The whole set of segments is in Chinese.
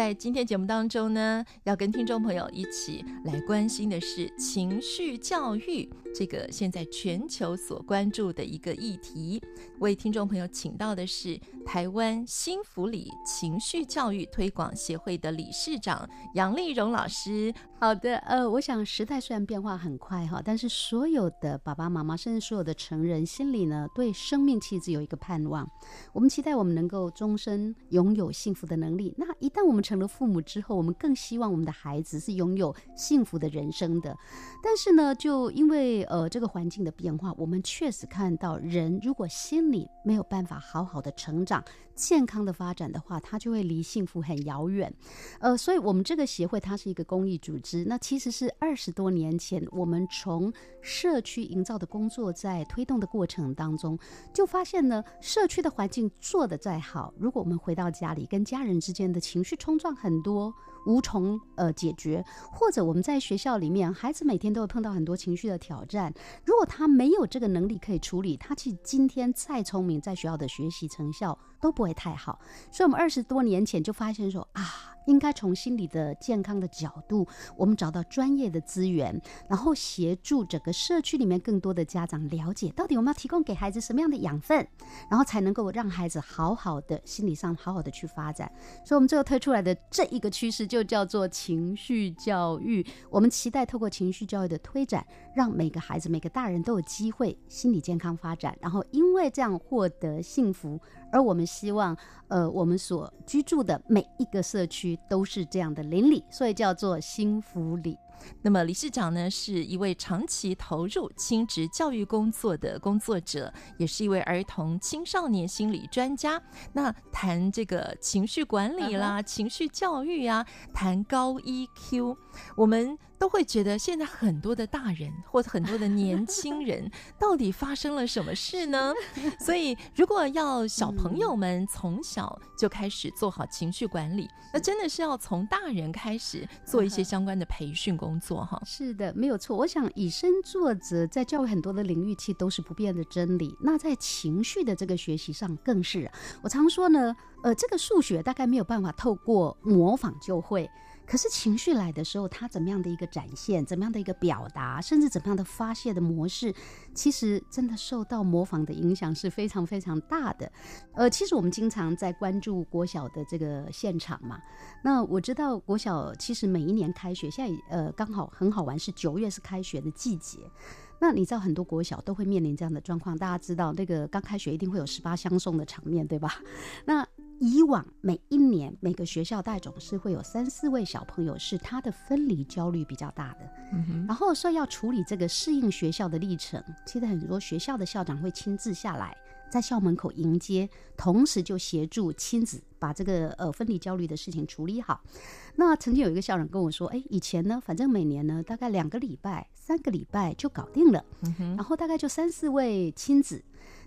在今天节目当中呢，要跟听众朋友一起来关心的是情绪教育，这个现在全球所关注的一个议题。为听众朋友请到的是台湾新福里情绪教育推广协会的理事长杨丽荣老师。好的，呃，我想时代虽然变化很快哈，但是所有的爸爸妈妈，甚至所有的成人，心里呢，对生命气质有一个盼望。我们期待我们能够终身拥有幸福的能力。那一旦我们成了父母之后，我们更希望我们的孩子是拥有幸福的人生的。但是呢，就因为呃这个环境的变化，我们确实看到，人如果心里没有办法好好的成长、健康的发展的话，他就会离幸福很遥远。呃，所以我们这个协会它是一个公益组织，那其实是二十多年前，我们从社区营造的工作在推动的过程当中，就发现呢，社区的环境做得再好，如果我们回到家里跟家人之间的情绪冲撞很多，无从呃解决，或者我们在学校里面，孩子每天都会碰到很多情绪的挑战。如果他没有这个能力可以处理，他其实今天再聪明，在学校的学习成效都不会太好。所以，我们二十多年前就发现说啊，应该从心理的健康的角度，我们找到专业的资源，然后协助整个社区里面更多的家长了解，到底我们要提供给孩子什么样的养分，然后才能够让孩子好好的心理上好好的去发展。所以，我们最后推出来的这一个趋势就叫做情绪教育。我们期待透过情绪教育的推展，让每个孩子、每个大人都有机会心理健康发展，然后因为这样获得幸福。而我们希望，呃，我们所居住的每一个社区都是这样的邻里，所以叫做幸福里。那么理事长呢，是一位长期投入亲职教育工作的工作者，也是一位儿童青少年心理专家。那谈这个情绪管理啦、uh huh. 情绪教育啊，谈高 EQ，我们都会觉得现在很多的大人或者很多的年轻 人，到底发生了什么事呢？所以，如果要小朋友们从小就开始做好情绪管理，那真的是要从大人开始做一些相关的培训工作哈。是的，没有错。我想以身作则，在教育很多的领域，其实都是不变的真理。那在情绪的这个学习上，更是。我常说呢，呃，这个数学大概没有办法透过模仿就会。可是情绪来的时候，它怎么样的一个展现，怎么样的一个表达，甚至怎么样的发泄的模式，其实真的受到模仿的影响是非常非常大的。呃，其实我们经常在关注国小的这个现场嘛。那我知道国小其实每一年开学，现在呃刚好很好玩，是九月是开学的季节。那你知道很多国小都会面临这样的状况，大家知道那个刚开学一定会有十八相送的场面，对吧？那以往每一年每个学校大概总是会有三四位小朋友是他的分离焦虑比较大的，嗯哼，然后说要处理这个适应学校的历程，其实很多学校的校长会亲自下来在校门口迎接，同时就协助亲子把这个呃分离焦虑的事情处理好。那曾经有一个校长跟我说，哎，以前呢，反正每年呢大概两个礼拜、三个礼拜就搞定了，嗯哼，然后大概就三四位亲子。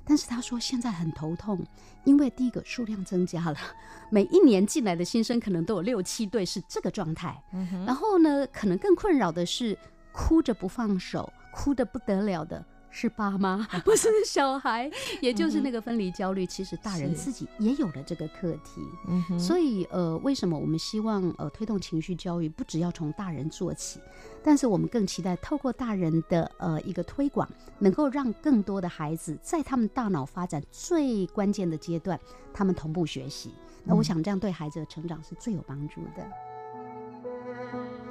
但是他说现在很头痛，因为第一个数量增加了，每一年进来的新生可能都有六七对是这个状态。嗯。然后呢，可能更困扰的是哭着不放手，哭得不得了的。是爸妈，不是小孩，也就是那个分离焦虑。其实大人自己也有了这个课题，嗯，所以呃，为什么我们希望呃推动情绪教育，不只要从大人做起，但是我们更期待透过大人的呃一个推广，能够让更多的孩子在他们大脑发展最关键的阶段，他们同步学习。那我想这样对孩子的成长是最有帮助的。不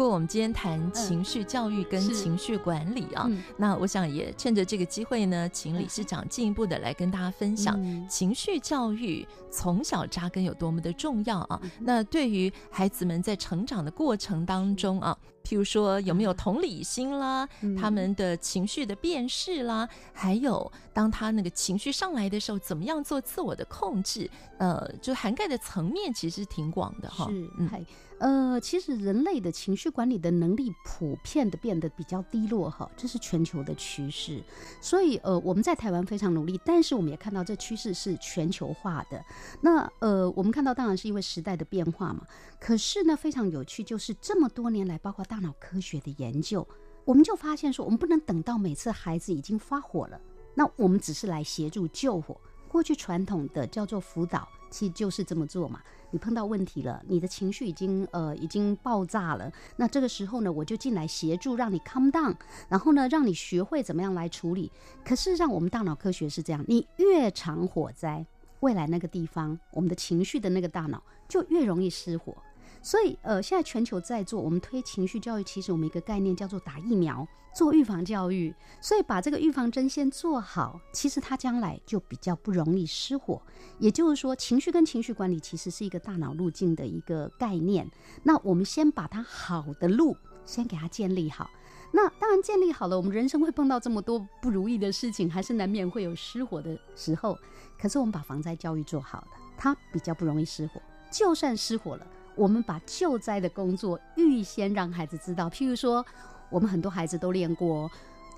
过我们今天谈情绪教育跟情绪管理啊，嗯、那我想也趁着这个机会呢，请理事长进一步的来跟大家分享情绪教育从小扎根有多么的重要啊。嗯、那对于孩子们在成长的过程当中啊。譬如说有没有同理心啦，嗯、他们的情绪的辨识啦，还有当他那个情绪上来的时候，怎么样做自我的控制？呃，就涵盖的层面其实挺广的哈。是，嗯呃，其实人类的情绪管理的能力普遍的变得比较低落哈，这是全球的趋势。所以呃，我们在台湾非常努力，但是我们也看到这趋势是全球化的。那呃，我们看到当然是因为时代的变化嘛。可是呢，非常有趣，就是这么多年来，包括大脑科学的研究，我们就发现说，我们不能等到每次孩子已经发火了，那我们只是来协助救火。过去传统的叫做辅导，其实就是这么做嘛。你碰到问题了，你的情绪已经呃已经爆炸了，那这个时候呢，我就进来协助，让你 calm down，然后呢，让你学会怎么样来处理。可事实上，我们大脑科学是这样，你越常火灾，未来那个地方，我们的情绪的那个大脑就越容易失火。所以，呃，现在全球在做，我们推情绪教育，其实我们一个概念叫做打疫苗，做预防教育。所以，把这个预防针先做好，其实它将来就比较不容易失火。也就是说，情绪跟情绪管理其实是一个大脑路径的一个概念。那我们先把它好的路先给它建立好。那当然建立好了，我们人生会碰到这么多不如意的事情，还是难免会有失火的时候。可是我们把防灾教育做好了，它比较不容易失火。就算失火了。我们把救灾的工作预先让孩子知道，譬如说，我们很多孩子都练过。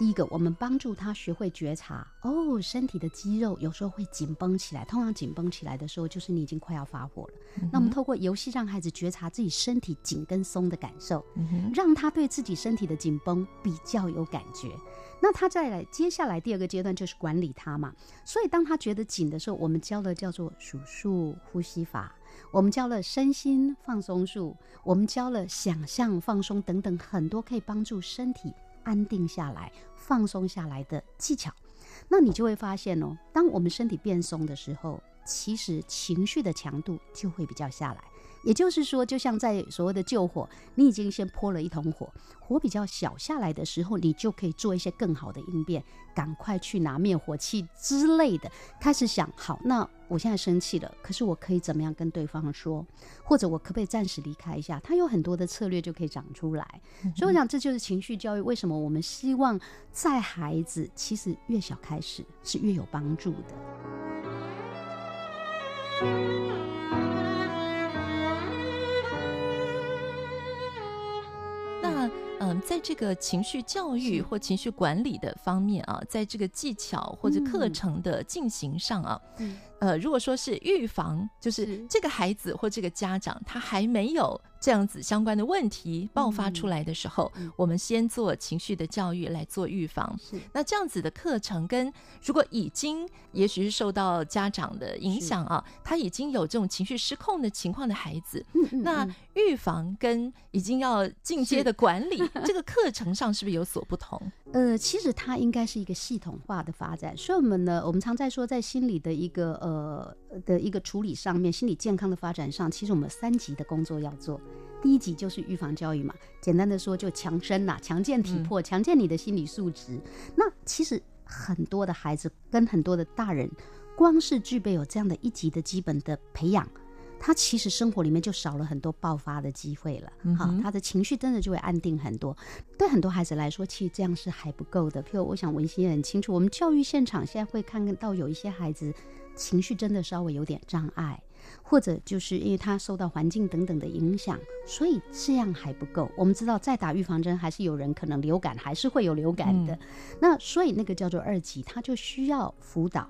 第一个，我们帮助他学会觉察，哦，身体的肌肉有时候会紧绷起来，通常紧绷起来的时候，就是你已经快要发火了。嗯、那我们透过游戏让孩子觉察自己身体紧跟松的感受，嗯、让他对自己身体的紧绷比较有感觉。那他再来，接下来第二个阶段就是管理他嘛。所以当他觉得紧的时候，我们教了叫做数数呼吸法。我们教了身心放松术，我们教了想象放松等等很多可以帮助身体安定下来、放松下来的技巧。那你就会发现哦，当我们身体变松的时候，其实情绪的强度就会比较下来。也就是说，就像在所谓的救火，你已经先泼了一桶火，火比较小下来的时候，你就可以做一些更好的应变，赶快去拿灭火器之类的，开始想，好，那我现在生气了，可是我可以怎么样跟对方说，或者我可不可以暂时离开一下？他有很多的策略就可以长出来。嗯、所以我想，这就是情绪教育。为什么我们希望在孩子其实越小开始是越有帮助的？嗯，在这个情绪教育或情绪管理的方面啊，在这个技巧或者课程的进行上啊，嗯、呃，如果说是预防，就是。这个孩子或这个家长他还没有。这样子相关的问题爆发出来的时候，我们先做情绪的教育来做预防。是那这样子的课程跟如果已经也许是受到家长的影响啊，他已经有这种情绪失控的情况的孩子，嗯嗯嗯、那预防跟已经要进阶的管理，这个课程上是不是有所不同？呃，其实它应该是一个系统化的发展。所以我们呢，我们常在说，在心理的一个呃的一个处理上面，心理健康的发展上，其实我们三级的工作要做。第一级就是预防教育嘛，简单的说就强身呐，强健体魄，强健你的心理素质。那其实很多的孩子跟很多的大人，光是具备有这样的一级的基本的培养，他其实生活里面就少了很多爆发的机会了。好，他的情绪真的就会安定很多。对很多孩子来说，其实这样是还不够的。譬如我想文心也很清楚，我们教育现场现在会看到有一些孩子情绪真的稍微有点障碍。或者就是因为他受到环境等等的影响，所以这样还不够。我们知道再打预防针，还是有人可能流感，还是会有流感的。嗯、那所以那个叫做二级，他就需要辅导。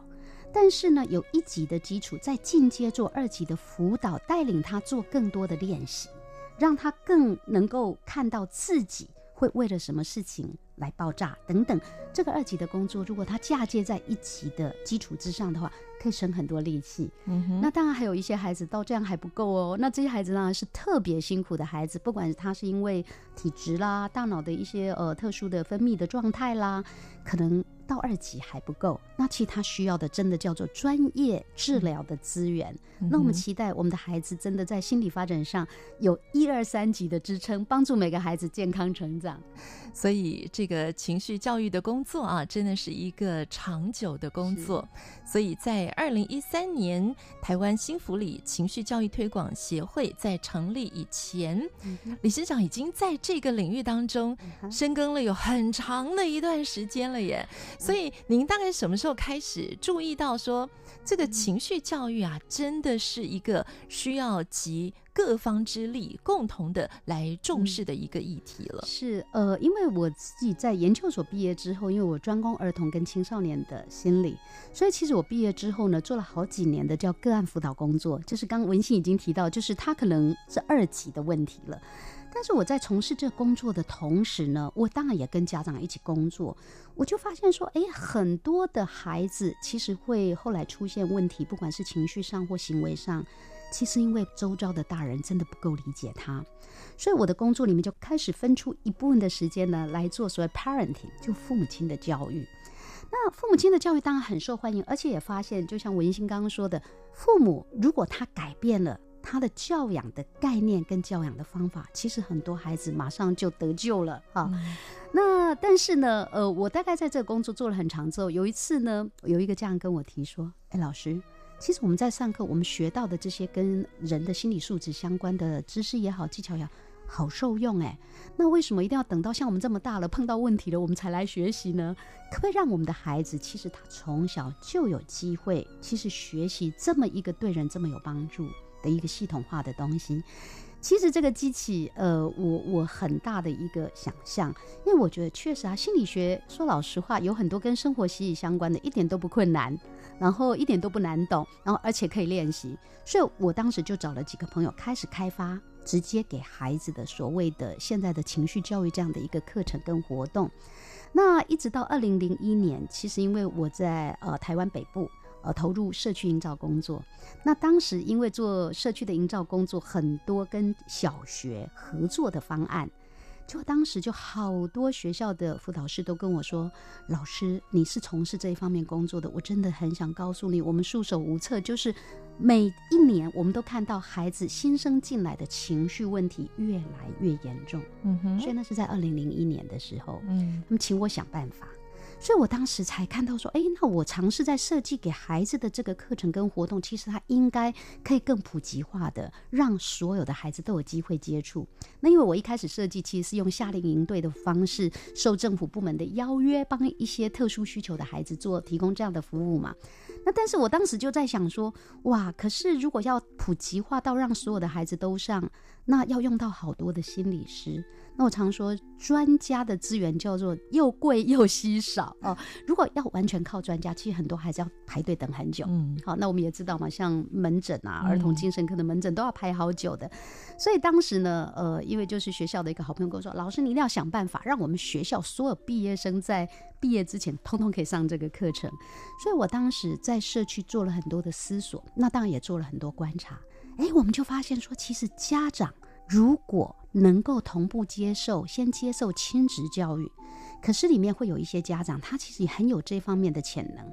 但是呢，有一级的基础，在进阶做二级的辅导，带领他做更多的练习，让他更能够看到自己会为了什么事情来爆炸等等。这个二级的工作，如果它嫁接在一级的基础之上的话，可以省很多力气。嗯哼，那当然还有一些孩子到这样还不够哦。那这些孩子当然是特别辛苦的孩子，不管他是因为体质啦、大脑的一些呃特殊的分泌的状态啦，可能到二级还不够，那其他需要的真的叫做专业治疗的资源。嗯、那我们期待我们的孩子真的在心理发展上有一二三级的支撑，帮助每个孩子健康成长。所以这个情绪教育的工作啊，真的是一个长久的工作。所以在二零一三年，台湾新福里情绪教育推广协会在成立以前，嗯、理事长已经在这个领域当中深耕了有很长的一段时间了耶。所以您大概什么时候开始注意到说，这个情绪教育啊，真的是一个需要集各方之力共同的来重视的一个议题了？是呃，因为我自己在研究所毕业之后，因为我专攻儿童跟青少年的心理，所以其实我毕业之后呢，做了好几年的叫个案辅导工作。就是刚刚文心已经提到，就是他可能是二级的问题了。但是我在从事这工作的同时呢，我当然也跟家长一起工作，我就发现说，哎，很多的孩子其实会后来出现问题，不管是情绪上或行为上，其实因为周遭的大人真的不够理解他，所以我的工作里面就开始分出一部分的时间呢，来做所谓 parenting，就父母亲的教育。那父母亲的教育当然很受欢迎，而且也发现，就像文心刚刚说的，父母如果他改变了。他的教养的概念跟教养的方法，其实很多孩子马上就得救了哈。嗯、那但是呢，呃，我大概在这个工作做了很长之后，有一次呢，有一个家长跟我提说：“哎，老师，其实我们在上课，我们学到的这些跟人的心理素质相关的知识也好，技巧也好，好受用哎。那为什么一定要等到像我们这么大了，碰到问题了，我们才来学习呢？可不可以让我们的孩子，其实他从小就有机会，其实学习这么一个对人这么有帮助？”的一个系统化的东西，其实这个机器呃，我我很大的一个想象，因为我觉得确实啊，心理学说老实话，有很多跟生活息息相关的，一点都不困难，然后一点都不难懂，然后而且可以练习，所以我当时就找了几个朋友，开始开发直接给孩子的所谓的现在的情绪教育这样的一个课程跟活动。那一直到二零零一年，其实因为我在呃台湾北部。呃，投入社区营造工作。那当时因为做社区的营造工作，很多跟小学合作的方案，就当时就好多学校的辅导师都跟我说：“老师，你是从事这一方面工作的，我真的很想告诉你，我们束手无策。就是每一年，我们都看到孩子新生进来的情绪问题越来越严重。嗯哼，所以那是在二零零一年的时候，嗯，他们请我想办法。”所以我当时才看到说，哎，那我尝试在设计给孩子的这个课程跟活动，其实它应该可以更普及化的，让所有的孩子都有机会接触。那因为我一开始设计其实是用夏令营队的方式，受政府部门的邀约，帮一些特殊需求的孩子做提供这样的服务嘛。那但是我当时就在想说，哇，可是如果要普及化到让所有的孩子都上，那要用到好多的心理师。那我常说，专家的资源叫做又贵又稀少哦。如果要完全靠专家，其实很多还是要排队等很久。嗯，好，那我们也知道嘛，像门诊啊，儿童精神科的门诊都要排好久的。所以当时呢，呃，因为就是学校的一个好朋友跟我说，老师，你一定要想办法让我们学校所有毕业生在毕业之前，通通可以上这个课程。所以我当时在社区做了很多的思索，那当然也做了很多观察。哎，我们就发现说，其实家长如果能够同步接受，先接受亲职教育，可是里面会有一些家长，他其实也很有这方面的潜能，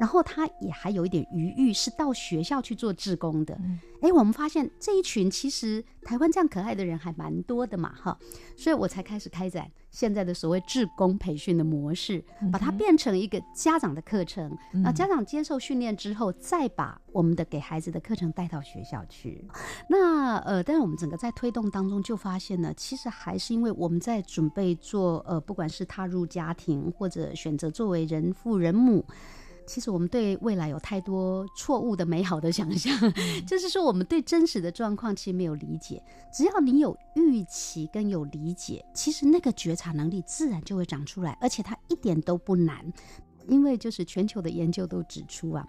然后他也还有一点余裕，是到学校去做志工的。哎，我们发现这一群其实台湾这样可爱的人还蛮多的嘛，哈，所以我才开始开展现在的所谓志工培训的模式，把它变成一个家长的课程。那家长接受训练之后，再把我们的给孩子的课程带到学校去。那呃，但是我们整个在推动当中就发现呢，其实还是因为我们在准备做呃，不管是踏入家庭或者选择作为人父人母。其实我们对未来有太多错误的美好的想象，就是说我们对真实的状况其实没有理解。只要你有预期跟有理解，其实那个觉察能力自然就会长出来，而且它一点都不难。因为就是全球的研究都指出啊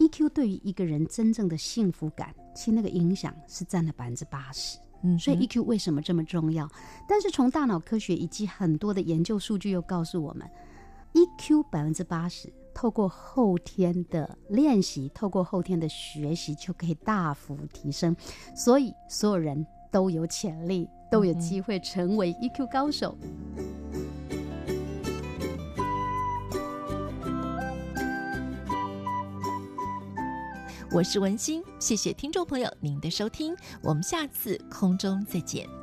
，EQ 对于一个人真正的幸福感，其实那个影响是占了百分之八十。嗯，所以 EQ 为什么这么重要？但是从大脑科学以及很多的研究数据又告诉我们，EQ 百分之八十。透过后天的练习透过后天的学习就可以大幅提升所以所有人都有潜力都有机会成为 eq 高手。我是文心谢谢听众朋友您的收听我们下次空中再见。